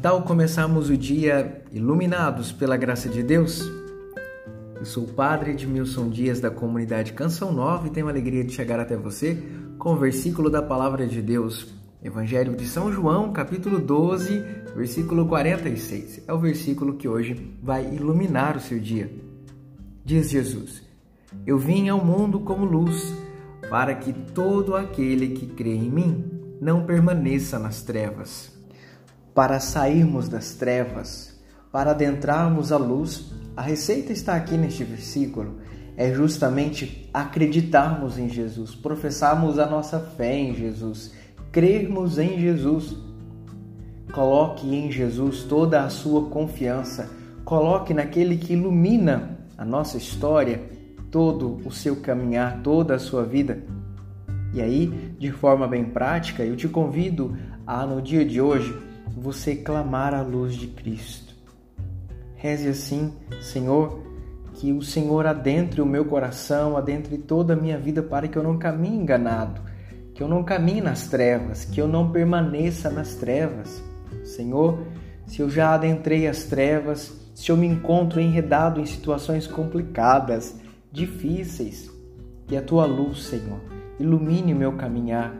tal começarmos o dia iluminados pela graça de Deus? Eu sou o Padre Edmilson Dias da comunidade Canção Nova e tenho a alegria de chegar até você com o versículo da Palavra de Deus, Evangelho de São João, capítulo 12, versículo 46. É o versículo que hoje vai iluminar o seu dia. Diz Jesus: Eu vim ao mundo como luz, para que todo aquele que crê em mim não permaneça nas trevas para sairmos das trevas, para adentrarmos a luz, a receita está aqui neste versículo. É justamente acreditarmos em Jesus, professarmos a nossa fé em Jesus, crermos em Jesus. Coloque em Jesus toda a sua confiança, coloque naquele que ilumina a nossa história, todo o seu caminhar, toda a sua vida. E aí, de forma bem prática, eu te convido a no dia de hoje você clamar a luz de Cristo. Reze assim, Senhor, que o Senhor adentre o meu coração, adentre toda a minha vida para que eu não caminhe enganado, que eu não caminhe nas trevas, que eu não permaneça nas trevas. Senhor, se eu já adentrei as trevas, se eu me encontro enredado em situações complicadas, difíceis, que a tua luz, Senhor, ilumine o meu caminhar,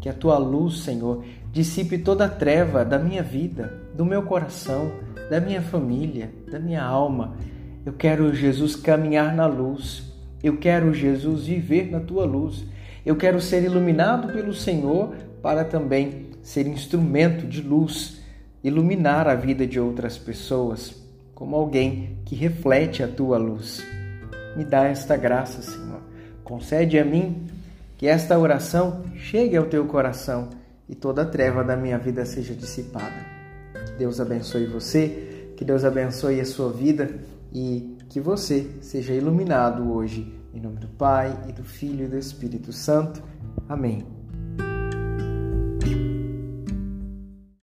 que a tua luz, Senhor, dissipe toda a treva da minha vida, do meu coração, da minha família, da minha alma. Eu quero, Jesus, caminhar na luz. Eu quero, Jesus, viver na tua luz. Eu quero ser iluminado pelo Senhor para também ser instrumento de luz, iluminar a vida de outras pessoas, como alguém que reflete a tua luz. Me dá esta graça, Senhor. Concede a mim que esta oração chegue ao teu coração e toda a treva da minha vida seja dissipada. Que Deus abençoe você, que Deus abençoe a sua vida e que você seja iluminado hoje. Em nome do Pai, e do Filho e do Espírito Santo. Amém.